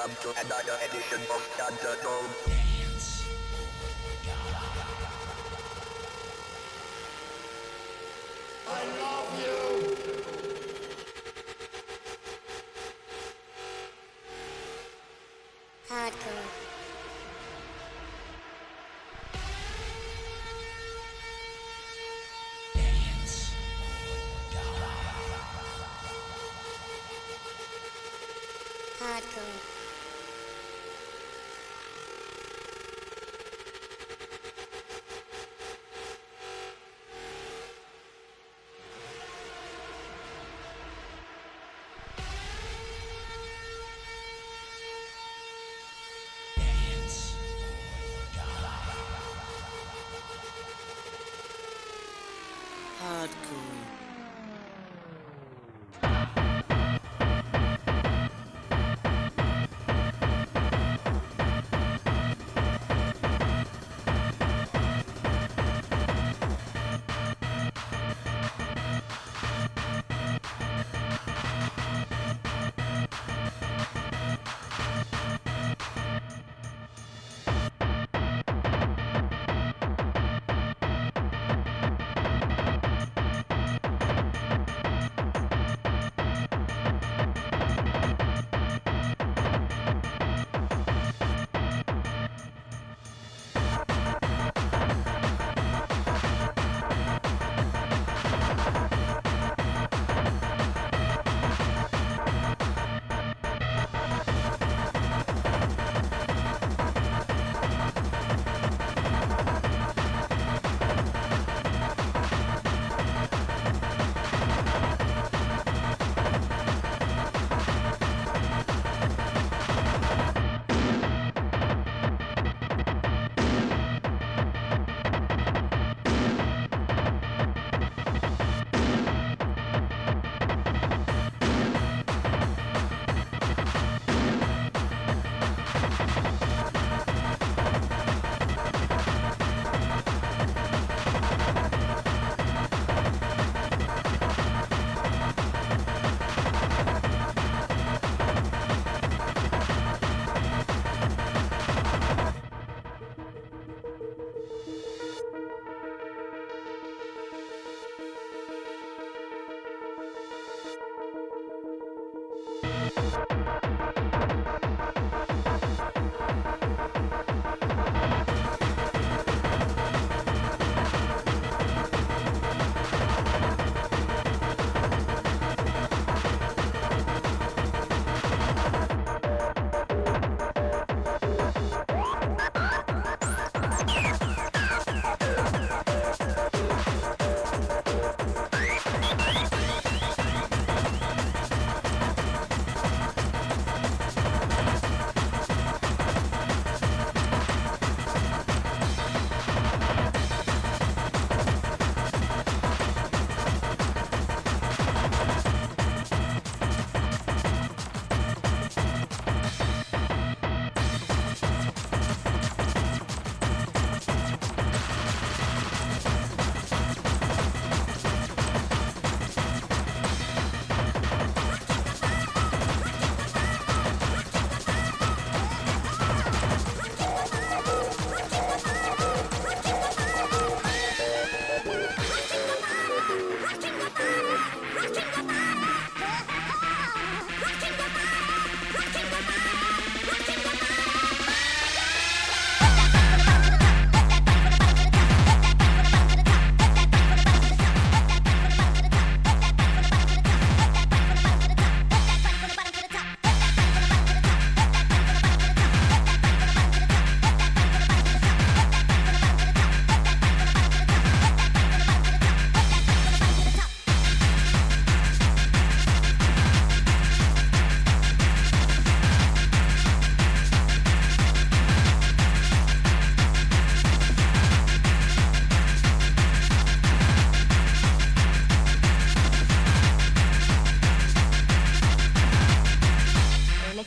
Welcome to another edition of Thunderdome.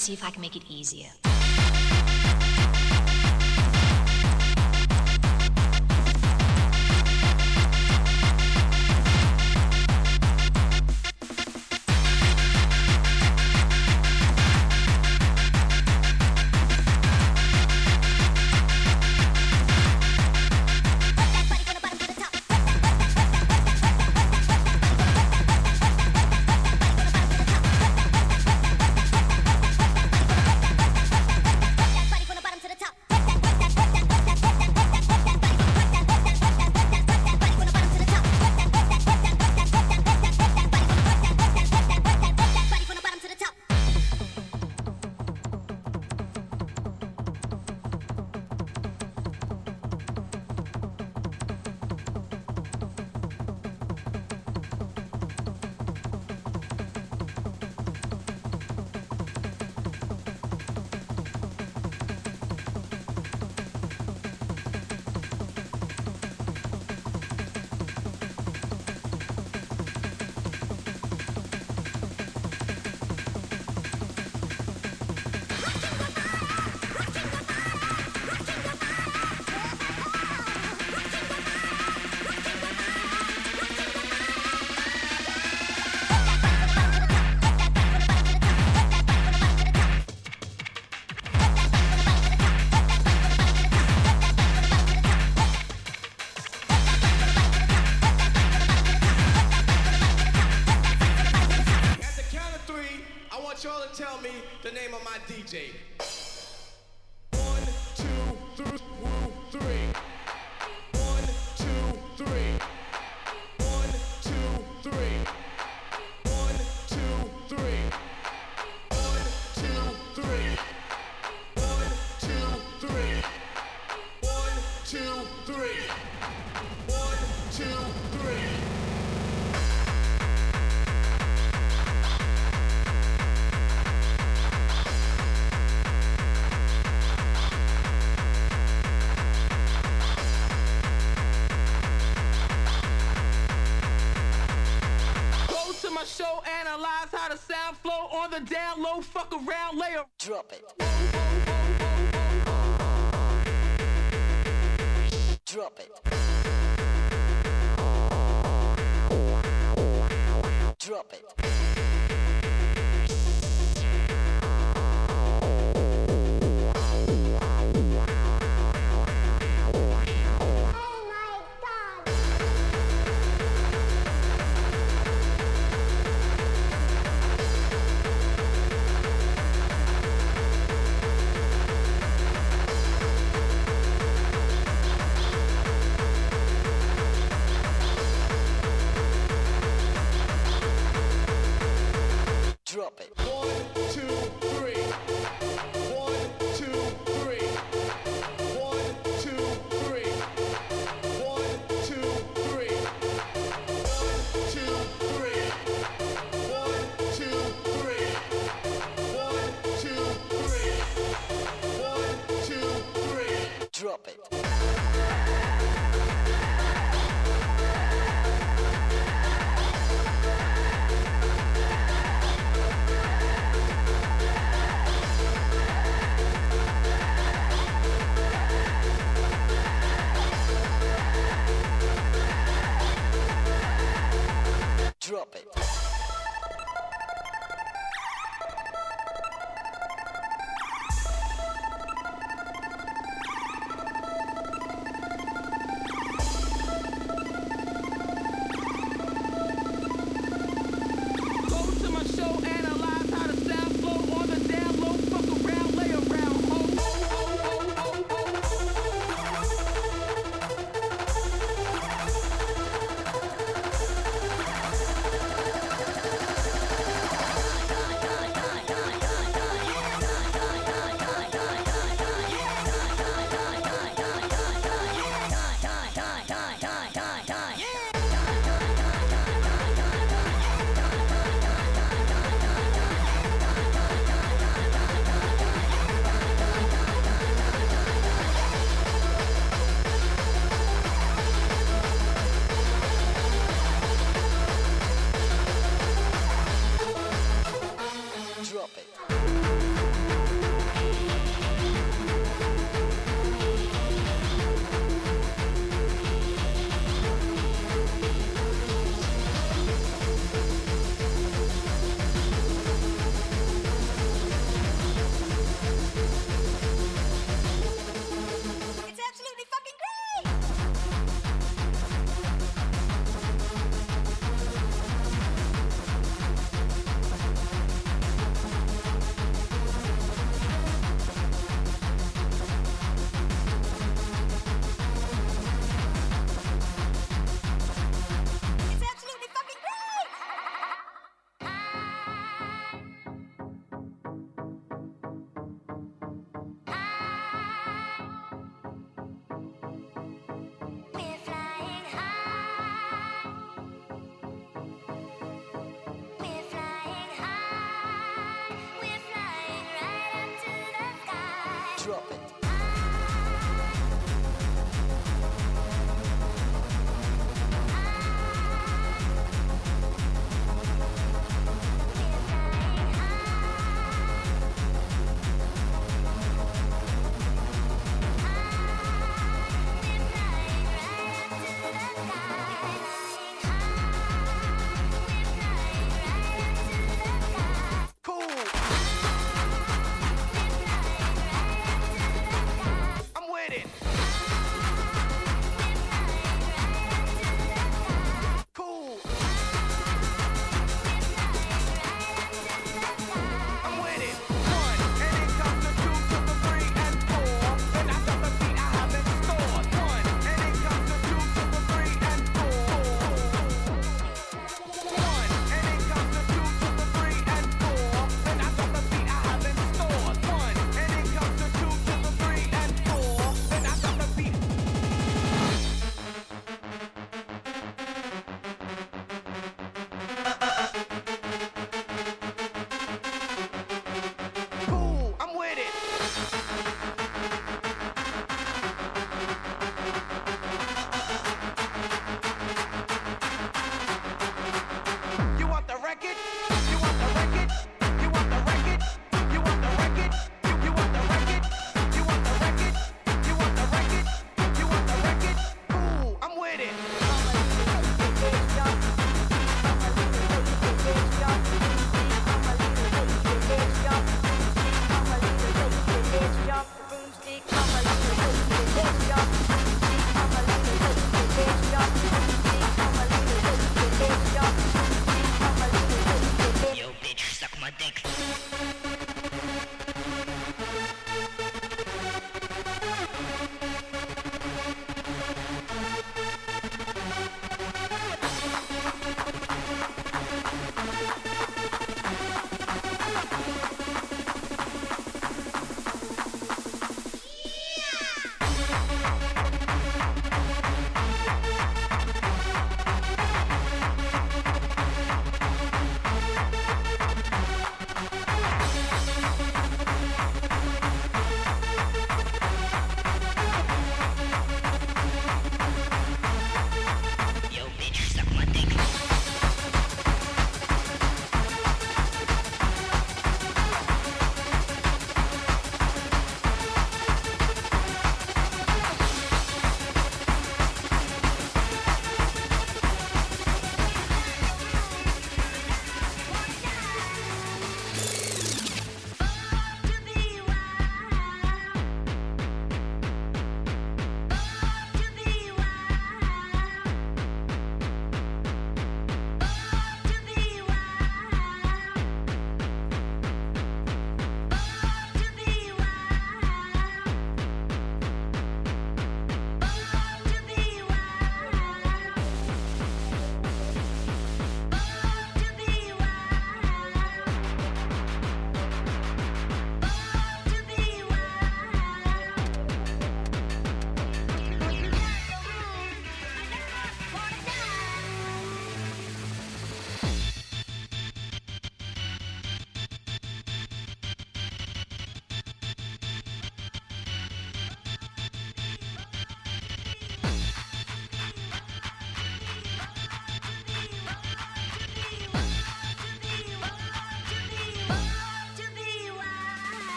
See if I can make it easier. DJ. Down low, fuck around, lay a Drop it.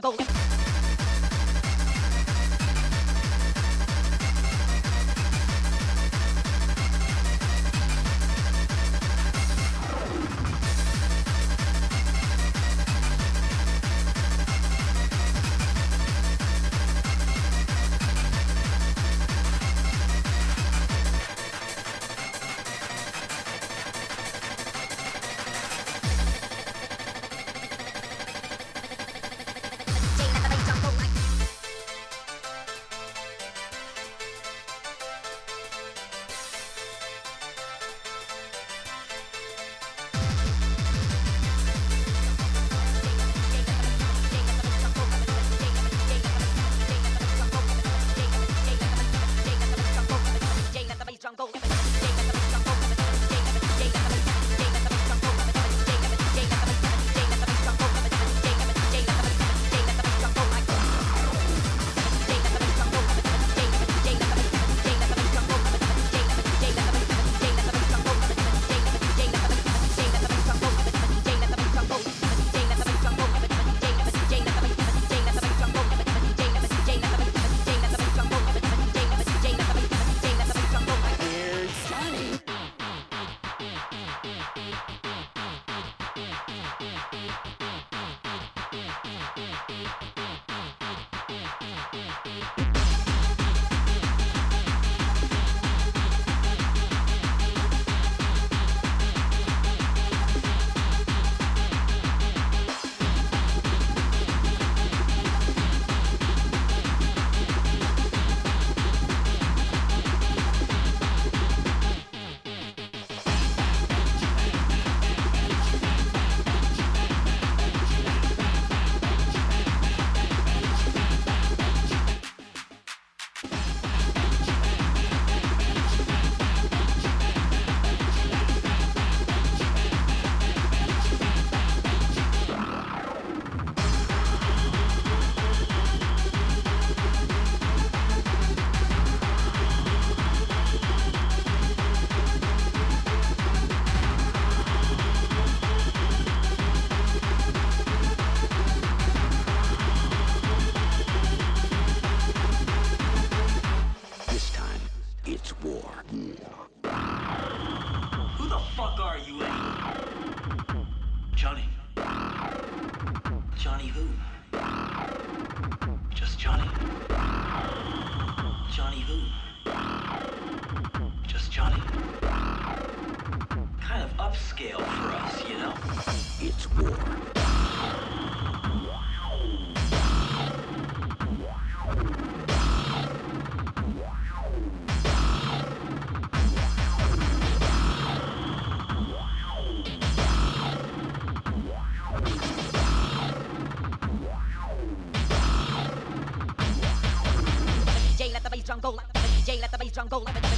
Công jungle, DJ let the bass drum go, DJ let the bass drum go.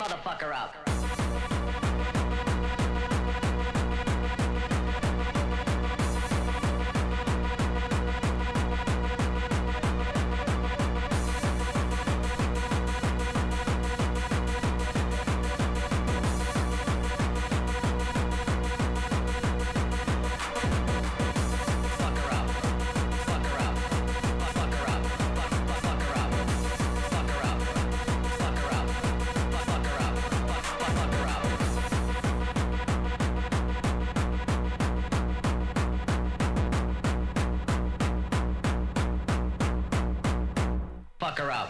Motherfucker up. Her up.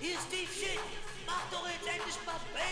Hier ist die Shit, macht doch jetzt endlich mal Bang!